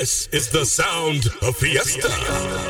This is the sound of Fiesta.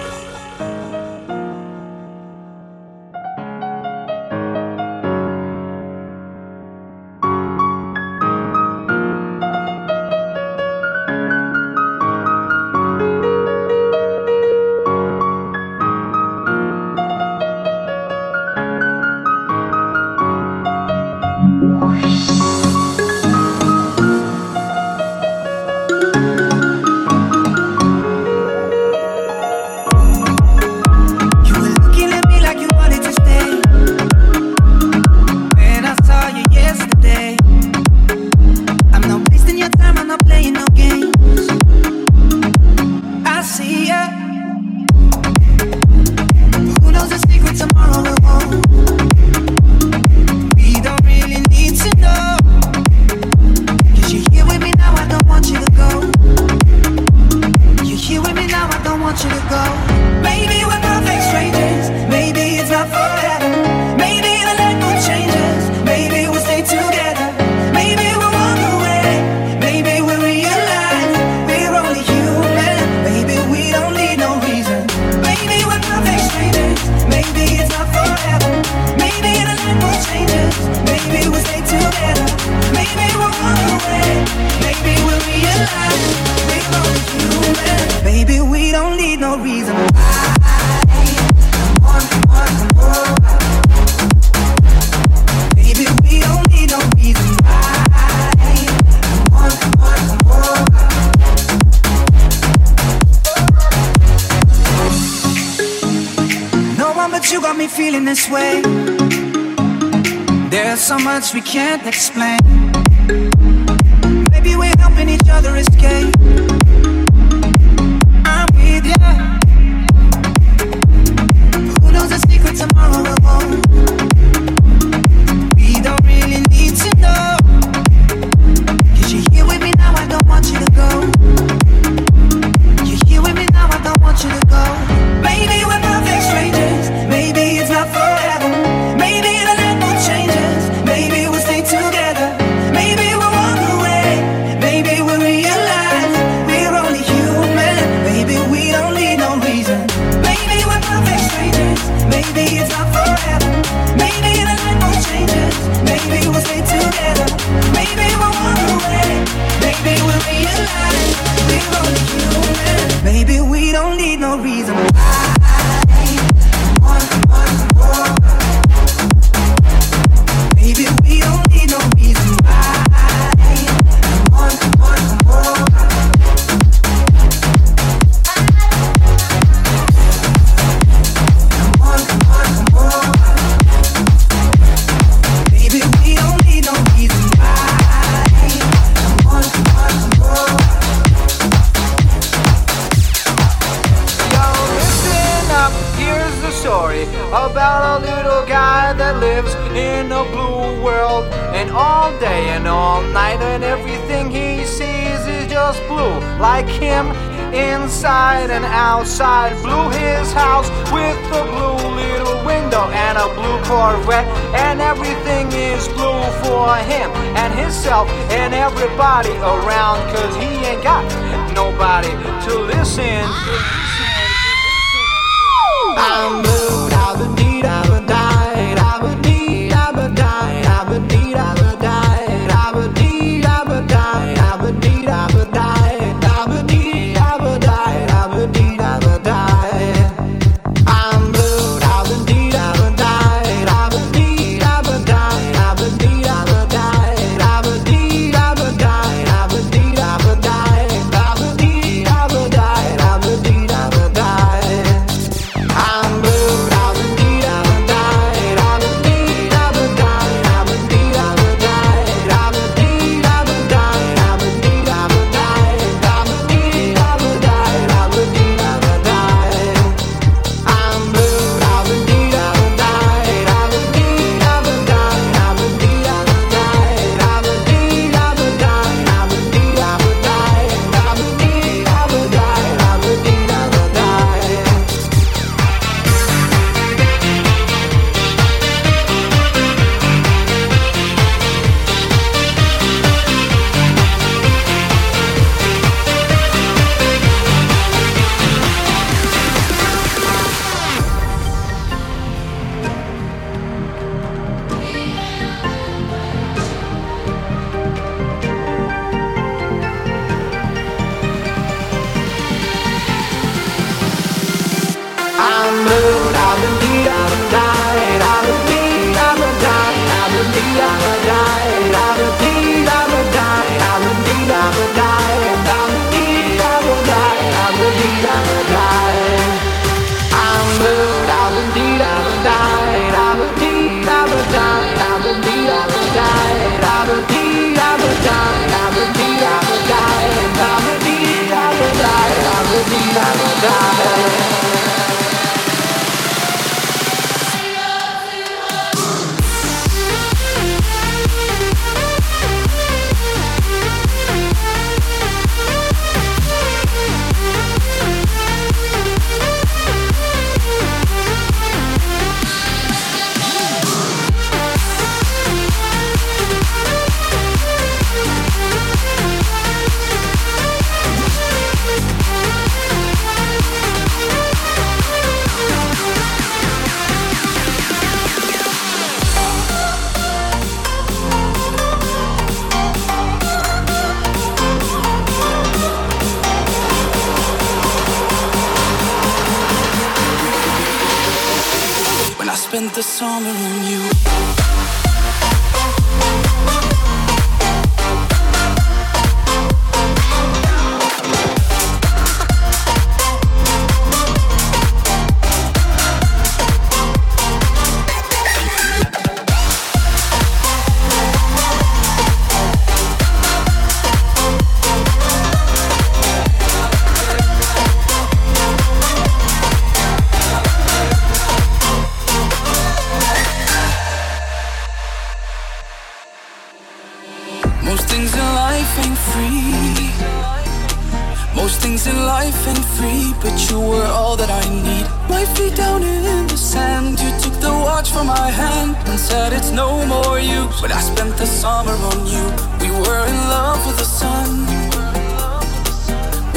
you were all that I need. My feet down in the sand, you took the watch from my hand and said it's no more You, But I spent the summer on you. We were in love with the sun.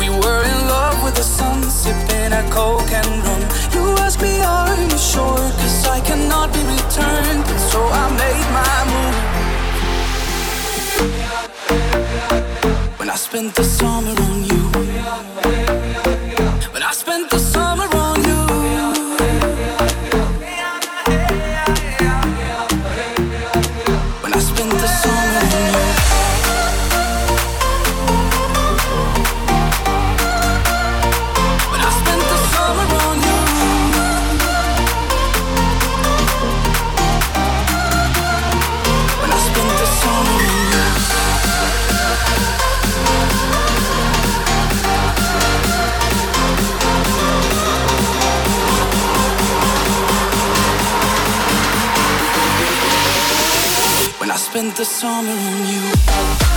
We were in love with the sun, sipping a coke and rum. You asked me, are you sure? Cause I cannot be returned. So I made my move. When I spent the summer on you. the summer on you.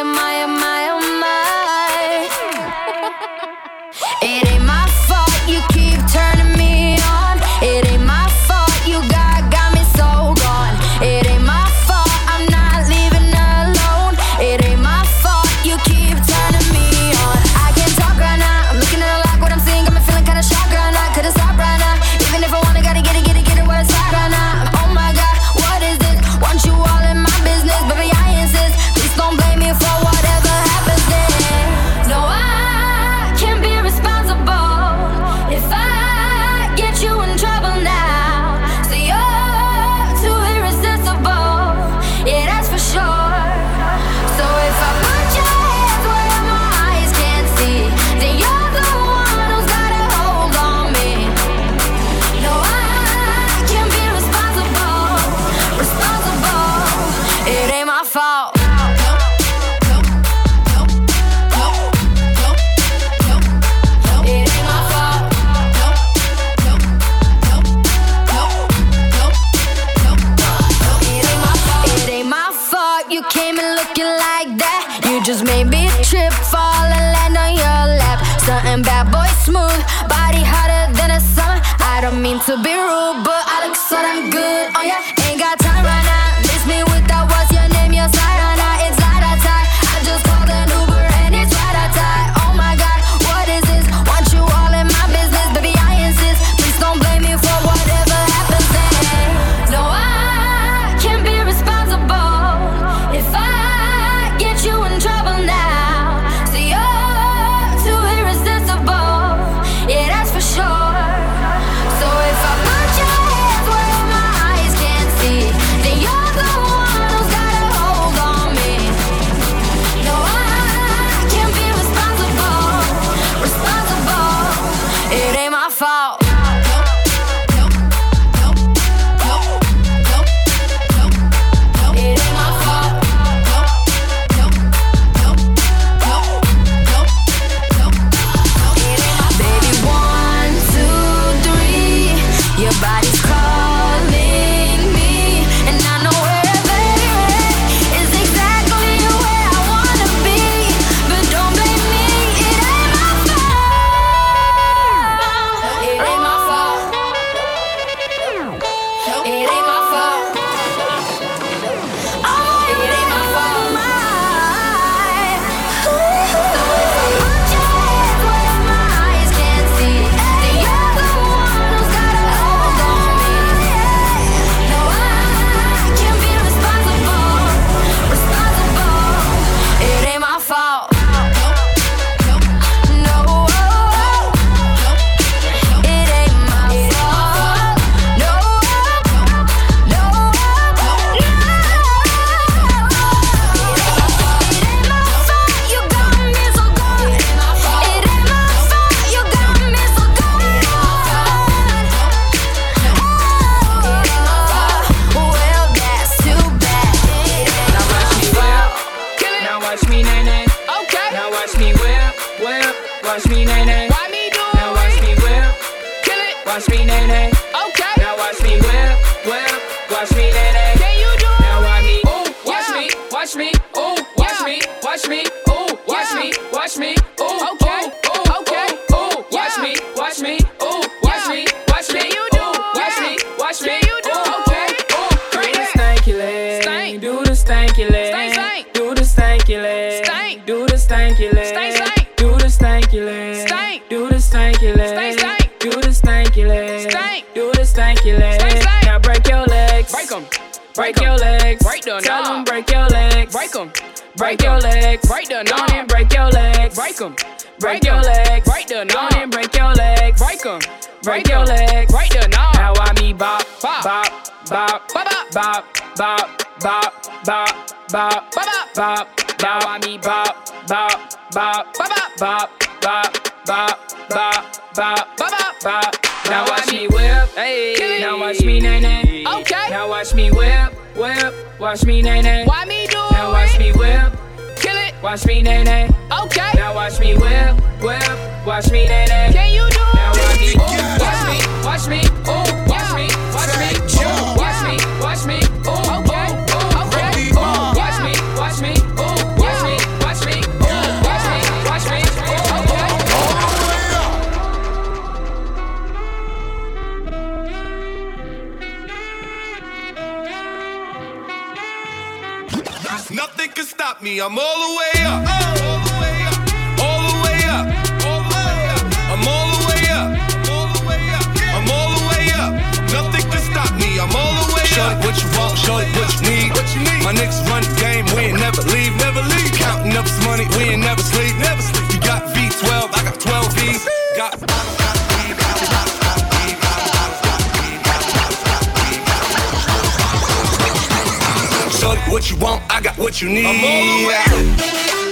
am I, am I? Me. I'm all the way you need.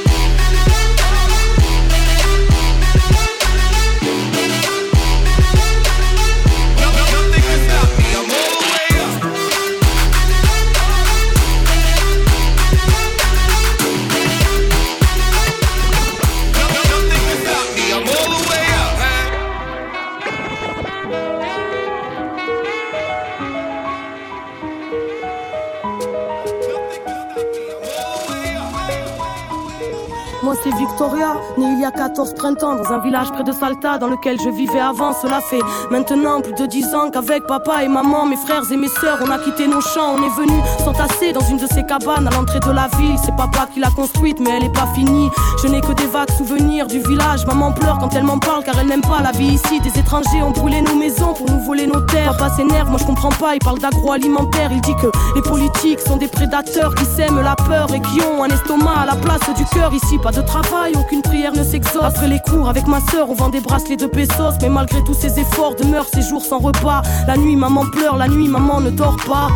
14 printemps dans un village près de Salta dans lequel je vivais avant. Cela fait maintenant plus de 10 ans qu'avec papa et maman, mes frères et mes sœurs, on a quitté nos champs. On est venu s'entasser dans une de ces cabanes à l'entrée de la ville. C'est papa qui l'a construite mais elle est pas finie. Je n'ai que des vagues souvenirs du village. Maman pleure quand elle m'en parle car elle n'aime pas la vie ici. Des étrangers ont brûlé nos maisons pour nous voler nos terres. Papa s'énerve, moi je comprends pas, il parle d'agroalimentaire. Il dit que les politiques sont des prédateurs qui sèment la peur et qui ont un estomac à la place du cœur. Ici, pas de travail, aucune prière ne s'exauce. Après les cours, avec ma sœur, on vend des bracelets de pesos. Mais malgré tous ces efforts, demeurent ces jours sans repas. La nuit, maman pleure, la nuit, maman ne dort pas.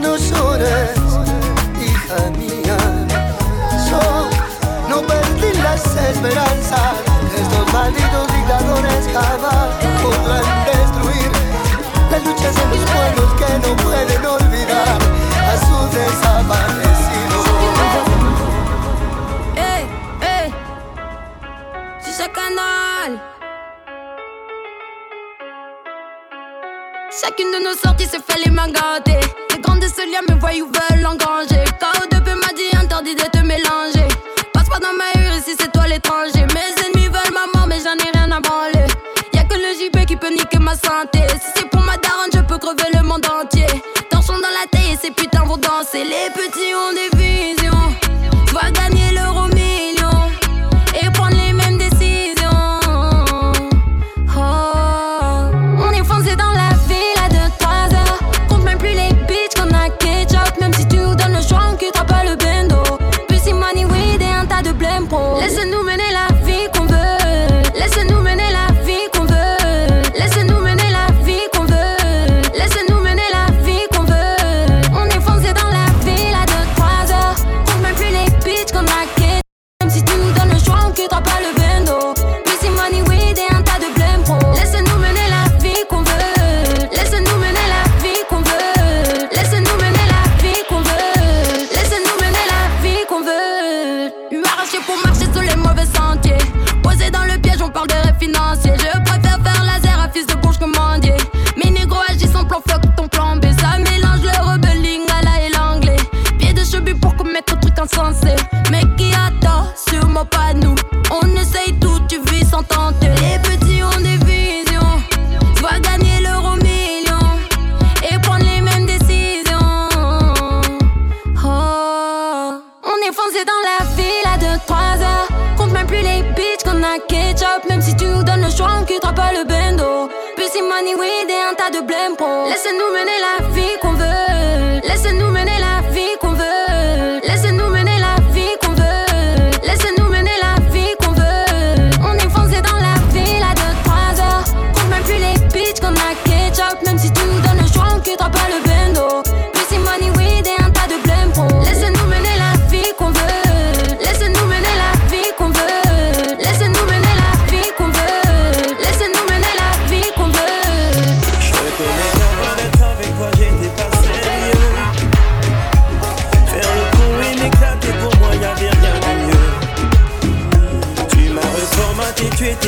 No llores, hija mía. Yo no perdí las esperanzas. Estos malditos dictadores jamás podrán destruir las luchas de mis pueblos que no pueden olvidar a sus desaparecidos. Canal. Chacune de nos sorties se fait les mains. Les grands de ce lien me voient ou veulent engranger. KO2P m'a dit interdit de te mélanger. Passe pas dans ma rue ici c'est toi l'étranger. Mes ennemis veulent ma mort, mais j'en ai rien à branler. Y'a que le JP qui peut niquer ma santé. Si c'est pour ma daronne, je peux crever le monde entier. Torchons dans la taille et ces putains vont danser. Les petits ont des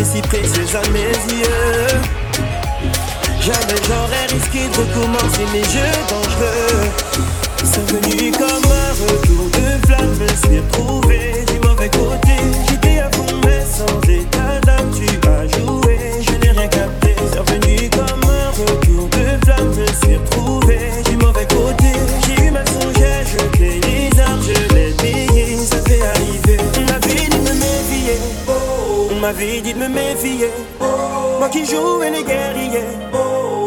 Si c'est à mes yeux Jamais j'aurais risqué de commencer mes jeux dangereux. C'est venu comme un retour de flamme, me suis retrouvé m'avais dit de me méfier. Moi qui jouais les guerriers.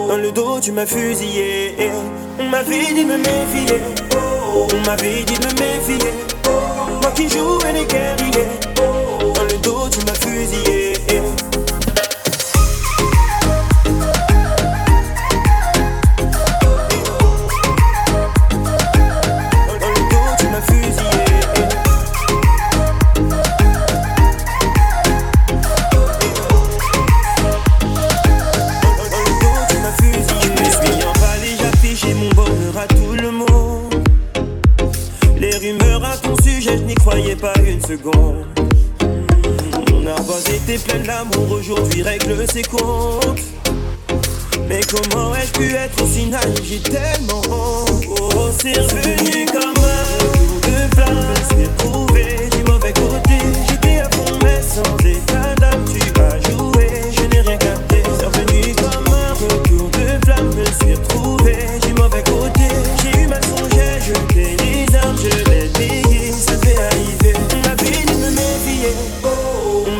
Dans le dos, tu m'as fusillé. On m'avait dit de me méfier. On m'avait dit de me méfier. Moi qui jouais les guerriers. pleine d'amour, aujourd'hui règle ses comptes. Mais comment ai-je pu être aussi naïf? J'ai tellement honte. Oh, c'est revenu comme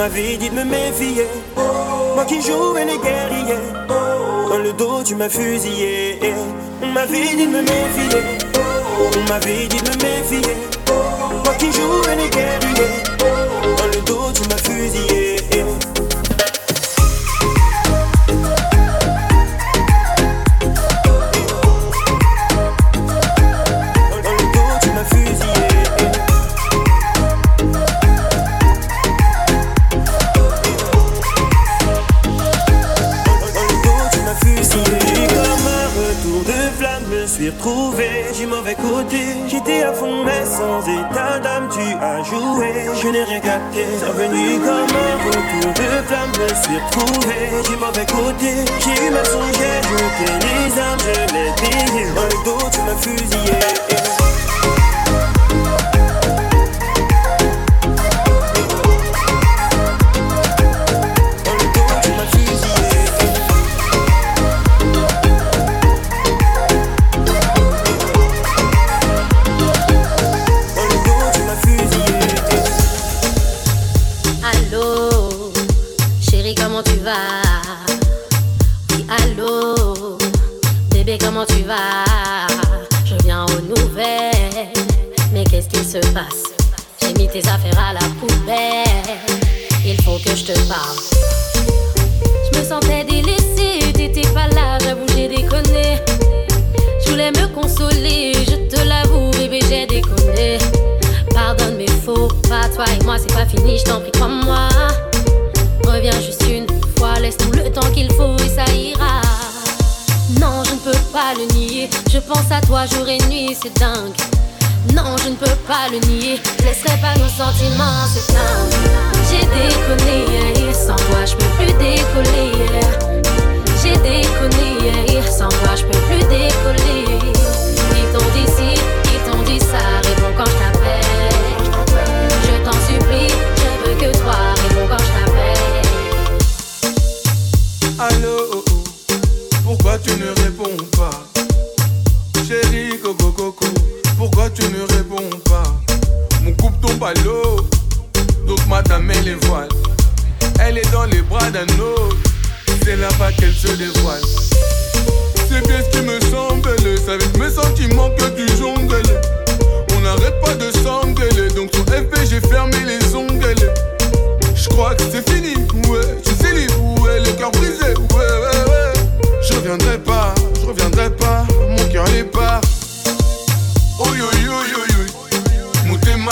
m'avais dit de me méfier. Moi qui jouais les guerriers. Dans le dos, tu m'as fusillé. On m'avait dit de me méfier. On m'avait dit de me méfier. Moi qui jouais les guerriers. mauvais, du mauvais côté. J'étais à fond, mais sans état d'âme, tu as joué. Je n'ai rien gâté, c'est revenu comme un retour de flamme. Je suis retrouvé du mauvais côté. J'ai eu ma j'ai les armes, je l'ai payé. Un dos, tu m'as fusillé. à toi jour et nuit, c'est dingue. Non, je ne peux pas le nier. Laisserai pas nos sentiments s'éteindre. J'ai déconné hier, sans toi je peux plus décoller. J'ai déconné hier, sans toi je peux plus décoller. Pourquoi tu ne réponds pas? Mon coupe tombe à l'eau. Donc madame elle est voile. Elle est dans les bras d'un autre. C'est là-bas qu'elle se dévoile. C'est bien ce qui me semble. C'est avec mes sentiments que tu jongles. On n'arrête pas de s'engueuler. Donc sur FP j'ai fermé les ongles. Je crois que c'est fini, ouais. Je sais libre, ouais. Le cœur brisé, ouais, ouais, ouais. Je reviendrai pas, je reviendrai pas. Mon cœur est pas. Oh yo yo yo yo, Mutema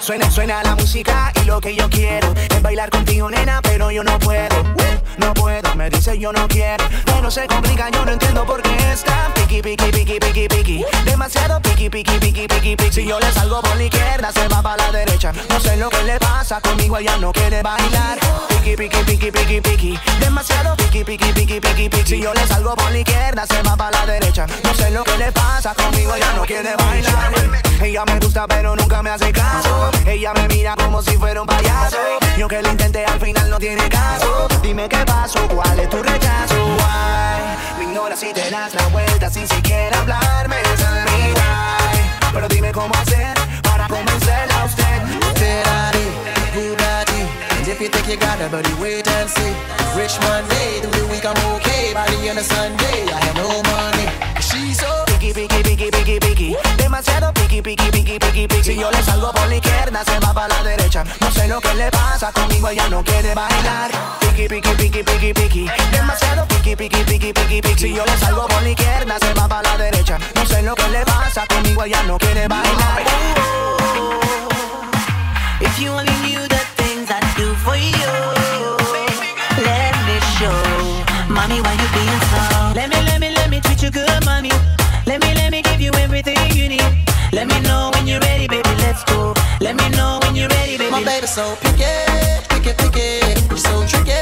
Suena, suena la música y lo que yo quiero es bailar contigo, nena, pero yo no puedo no puedo, me dice yo no quiero, pero se complica, yo no entiendo por qué está piqui, piqui, piqui, piqui, piqui, demasiado piqui, piqui, piqui, piqui, piqui. Si yo le salgo por la izquierda, se va para la derecha, no sé lo que le pasa, conmigo ella no quiere bailar, piqui, piqui, piqui, piqui, piqui, demasiado piqui, piqui, piqui, piqui, piqui. Si yo le salgo por la izquierda, se va para la derecha, no sé lo que le pasa, conmigo ella no quiere bailar. Ella me gusta, pero nunca me hace caso, ella me mira como si fuera un payaso. Yo que lo intenté al final no tiene caso. Dime qué pasó, cuál es tu rechazo. Why? Me ignoras y te das la vuelta sin siquiera hablarme. Es why. Pero dime cómo hacer para convencerla a usted. If you think you got it, buddy, wait and see. Rich Monday, the week I'm okay. By the end of Sunday, I have no money. She's so piqui, piqui, piqui, piqui, piqui. Demasiado piqui, piqui, piqui, piqui, piqui. Si yo le salgo por la izquierda, se va para la derecha. No sé lo que le pasa conmigo, ella no quiere bailar. Piqui, piqui, piqui, piqui, piqui. Demasiado piqui, piqui, piqui, piqui, piqui. Si yo le salgo por la izquierda, se va para la derecha. No sé lo que le pasa conmigo, ella no quiere bailar. Oh, oh, oh. If you only knew that things I do for you, let me show. Mommy, why you being so? Let me, let me, let me treat you good, mommy. Let me, let me give you everything you need. Let me know when you're ready, baby, let's go. Let me know when you're ready, baby. My baby so picky, picky, picky. You're so tricky,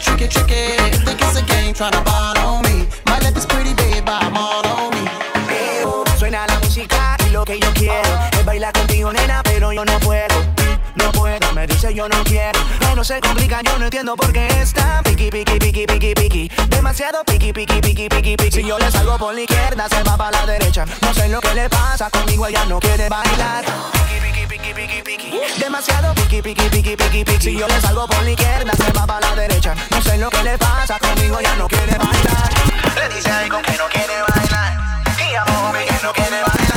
tricky, tricky. Think it's a game trying to ball on me. My lip is pretty big, but I'm all on me. Suena la música y lo que yo quiero es bailar contigo, nena, pero yo no puedo. Puedo, me dice yo no quiero. No se complica, yo no entiendo por qué está piqui, piqui, piqui, piqui, piqui. Demasiado piqui, piqui, piqui, piqui, piqui. Si yo le salgo por la izquierda, se va para la derecha. No sé lo que le pasa, conmigo ella no quiere bailar. Piqui, piqui, piqui, piqui. Demasiado piqui, piqui, piqui, piqui, piqui. Si yo le salgo por la izquierda, se va para la derecha. No sé lo que le pasa, conmigo ella no quiere bailar. Le dice a con que no quiere bailar. Y a que no quiere bailar.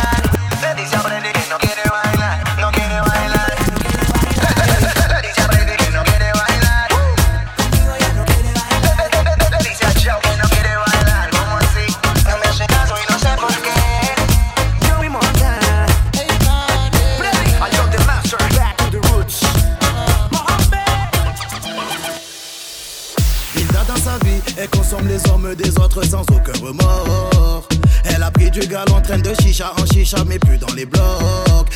Galon en train de chicha en chicha, mais plus dans les blocs.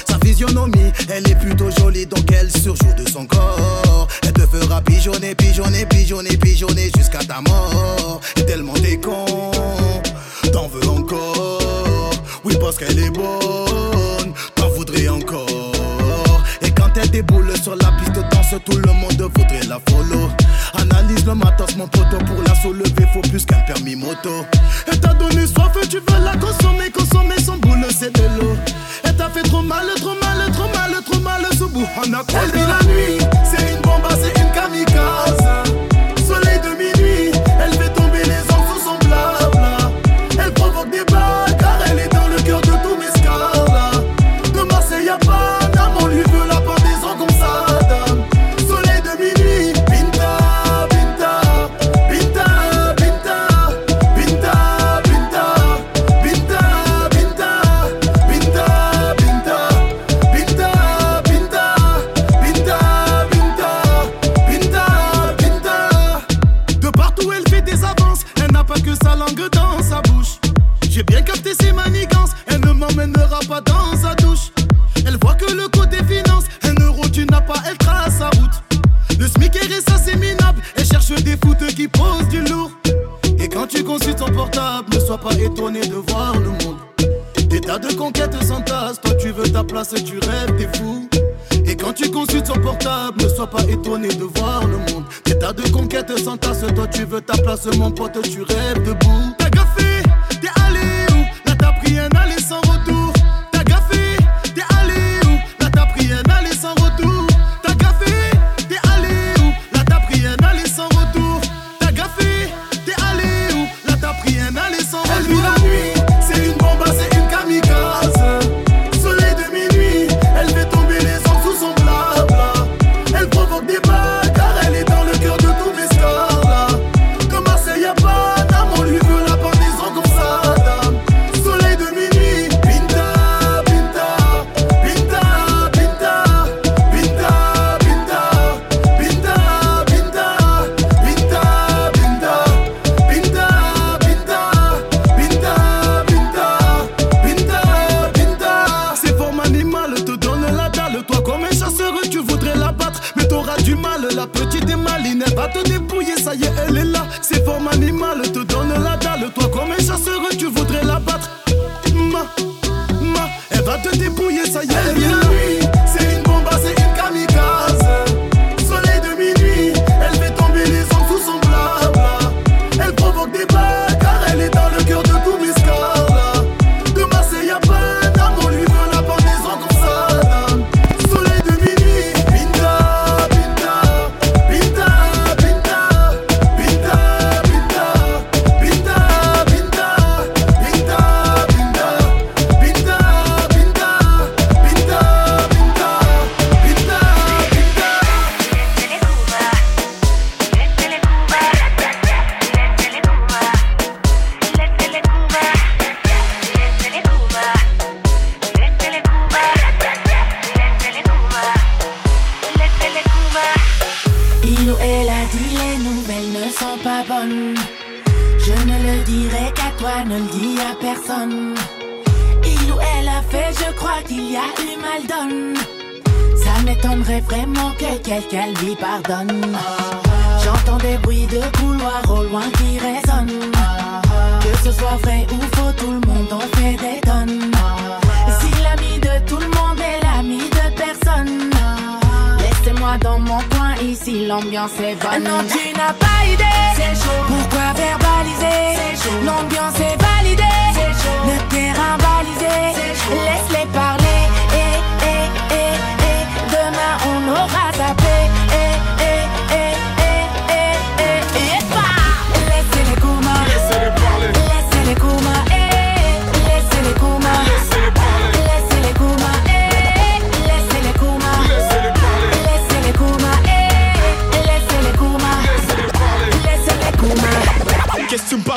Sa physionomie, elle est plutôt jolie, donc elle surjoue de son corps. Elle te fera pigeonner, pigeonner, pigeonner, pigeonner jusqu'à ta mort. Et tellement t'es con, t'en veux encore. Oui, parce qu'elle est bonne, t'en voudrais encore. Et quand elle déboule sur la piste danse, tout le monde voudrait la follow. Analyse le matos, mon poteau, pour la soulever, faut plus qu'un permis moto. Elle t'a donné soif, tu veux la consommer, consommer son boule, c'est de l'eau. Elle t'a fait trop mal, trop mal, trop mal, trop mal, ce bout. On a Elle dit la nuit, c'est une bombe, c'est une kamikaze. Sois pas étonné de voir le monde. Des tas de conquêtes s'entassent, toi tu veux ta place et tu rêves, t'es fou. Et quand tu consultes son portable, ne sois pas étonné de voir le monde. Des tas de conquêtes s'entassent, toi tu veux ta place, mon pote, tu rêves debout.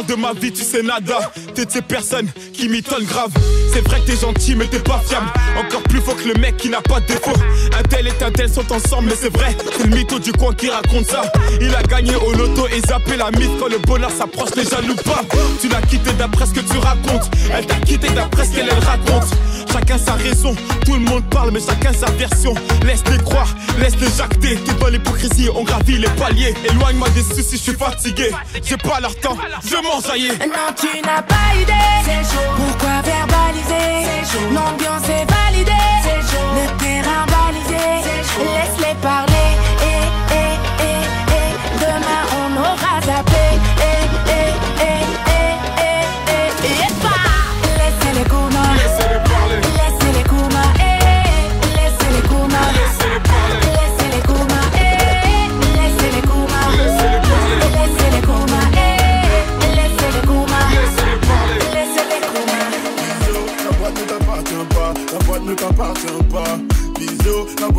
De ma vie, tu sais nada. T'es de ces personnes qui m'étonnent grave. C'est vrai que t'es gentil mais t'es pas fiable. Encore plus faux que le mec qui n'a pas de défaut. Un tel et un tel sont ensemble mais c'est vrai C'est le mytho du coin qui raconte ça. Il a gagné au loto et zappé la mythe Quand le bonheur s'approche les jaloux pas. Tu l'as quitté d'après ce que tu racontes. Elle t'a quitté d'après ce qu'elle elle raconte Chacun sa raison, tout le monde parle mais chacun sa version. Laisse-les croire, laisse-les jacter. T'es dans l'hypocrisie, on gravit les paliers. Éloigne-moi des soucis, je suis fatigué. J'ai pas leur temps, je m'en jaillir Non, tu n'as pas idée. Pourquoi verbaliser? L'ambiance est validée. Le terrain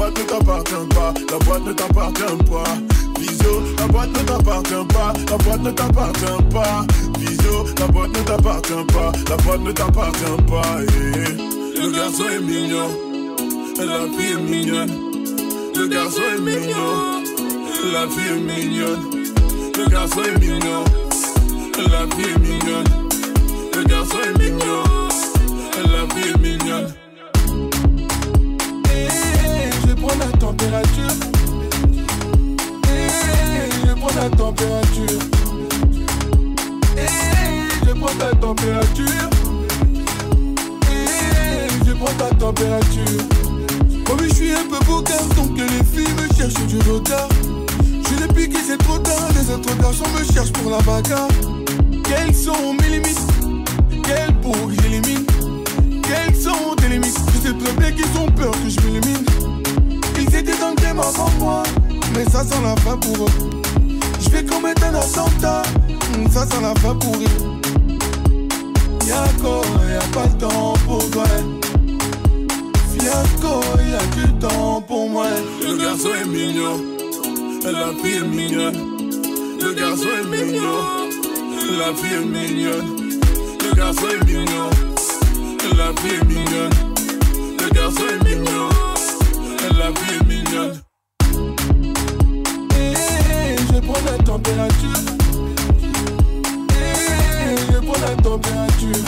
boîte ne t'appartient pas, la boîte ne t'appartient pas. Bisous, la boîte ne t'appartient pas, la boîte ne t'appartient pas. Bisous, la boîte ne t'appartient pas, la boîte ne t'appartient pas. eh. Le garçon est mignon, la fille est mignonne. Le garçon est mignon, la fille est mignonne. Le garçon est mignon, la fille est mignonne. Le garçon est mignon, la vie est mignonne. Eh, je prends la température. Eh, je prends ta température. Eh, je prends ta température. Oh oui, je suis un peu beau donc que les filles me cherchent du retard. Je l'ai piqué, c'est trop tard. Les autres garçons me cherchent pour la bagarre. Quelles sont mes limites? Quelles pour que j'élimine? Quelles sont tes limites? Je sais très bien qu'ils ont peur que je m'élimine Étaient dans le game avant moi. Mais ça sent la fin pour eux. Je vais commettre un attentat. Hmm, Ça sent la fin pour eux. Y'a y'a pas de temps pour toi. Fiasco, y'a du temps pour moi. Le garçon est mignon. La fille est mignonne. Le garçon est mignon. La fille est mignonne. Le garçon est mignon. La fille est mignonne. Le garçon est mignon. La mignonne Eh, je prends la température. Eh, je prends la température.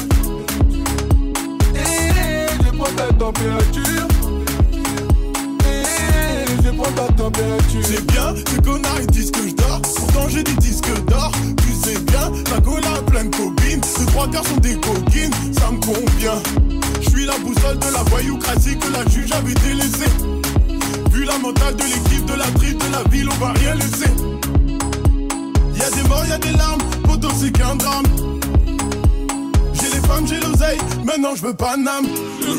Eh, je prends ta température. Eh, je prends ta température. C'est bien, ces connards ils disent que je dors. Pourtant j'ai des disques d'or. Tu sais bien, la gola plein de copines Ces trois quarts sont des coquines, ça me convient. Je suis la boussole de la voyoucratie que la juge avait délaissée Vu la mentale de l'équipe de la tripe de la ville, on va rien laisser. Y'a des morts, y'a des larmes, pourtant c'est qu'un drame J'ai les femmes, j'ai l'oseille, maintenant je veux pas d'âme Le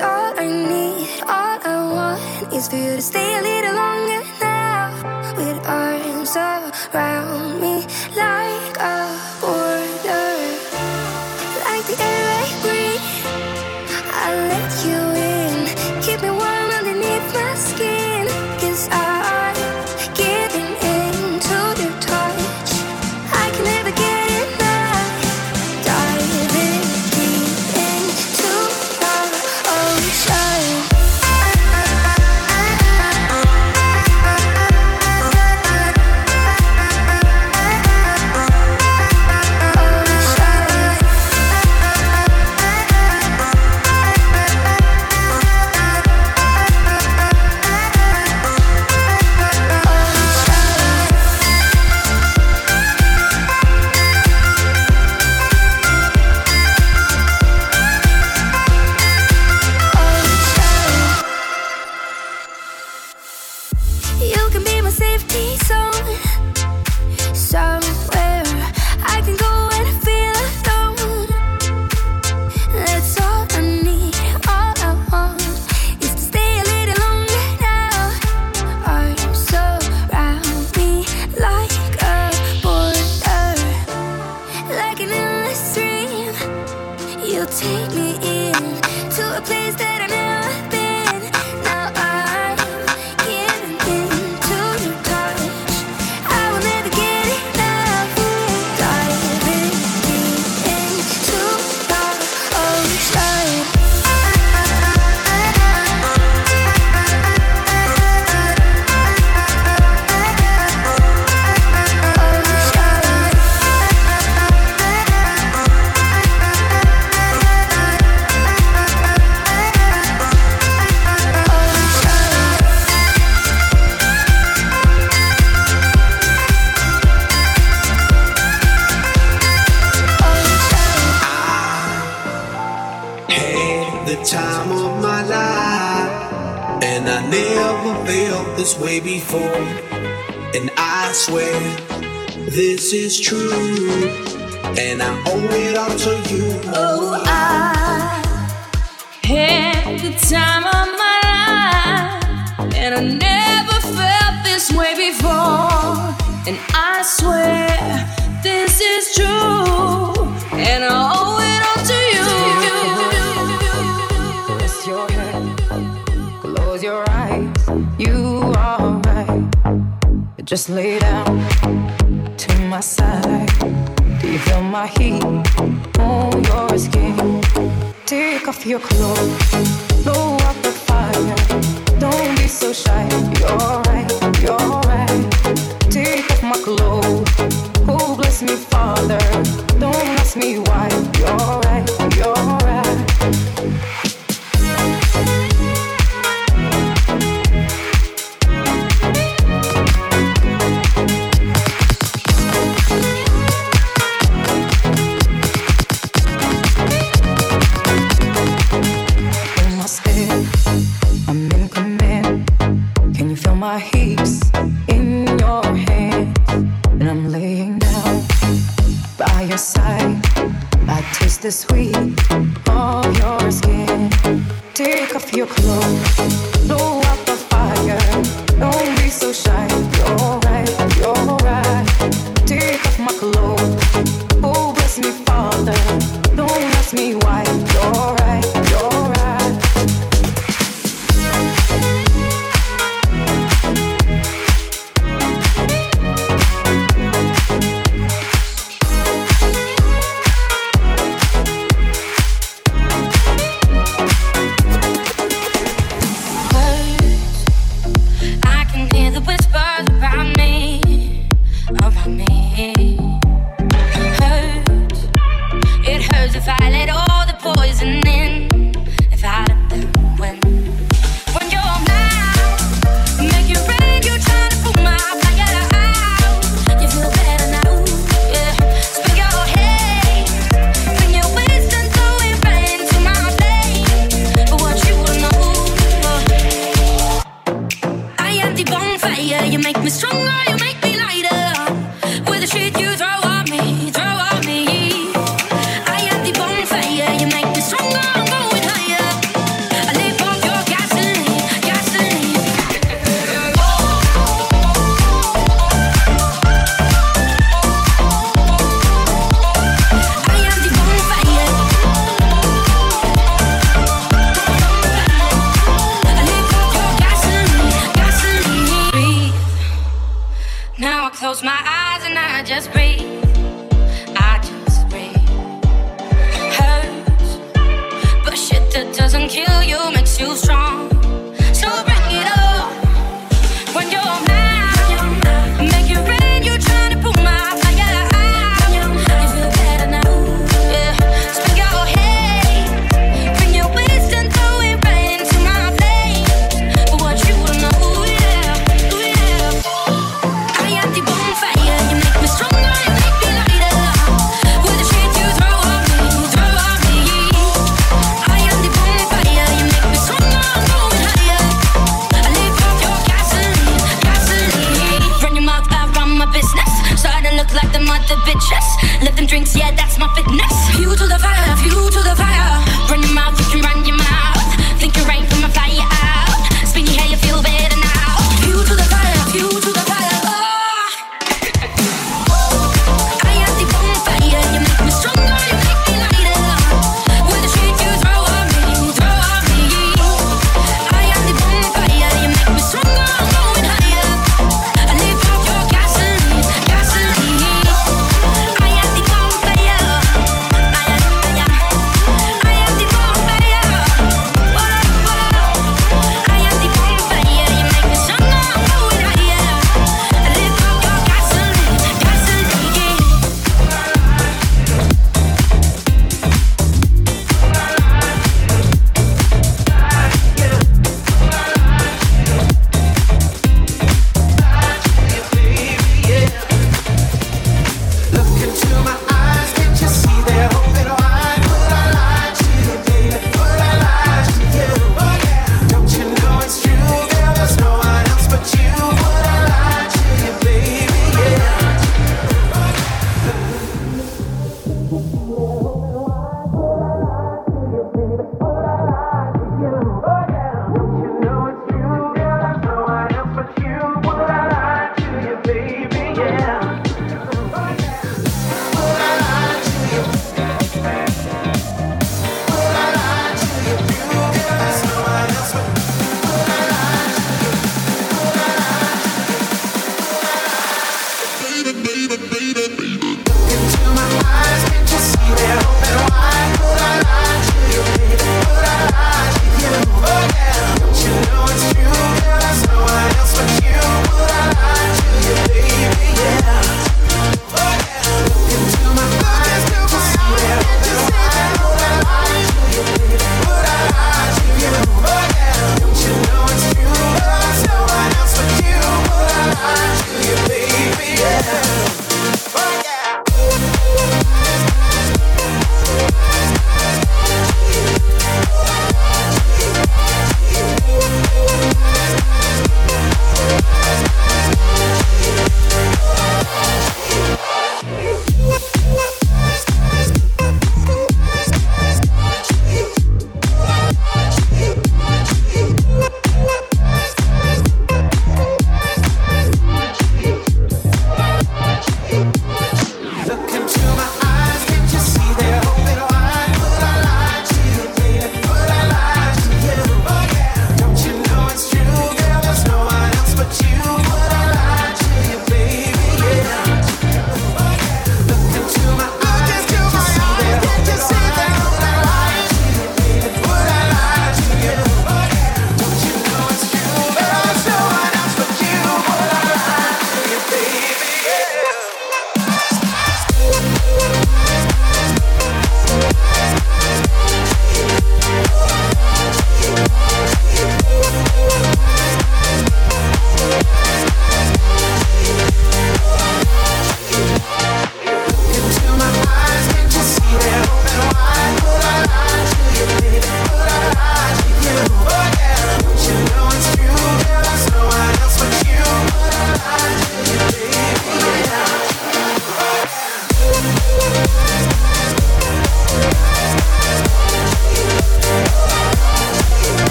All I need. All I want is for you to stay a little longer now. With arms around me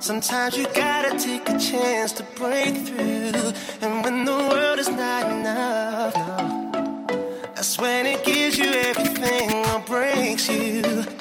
Sometimes you gotta take a chance to break through. And when the world is not enough, that's when it gives you everything or breaks you.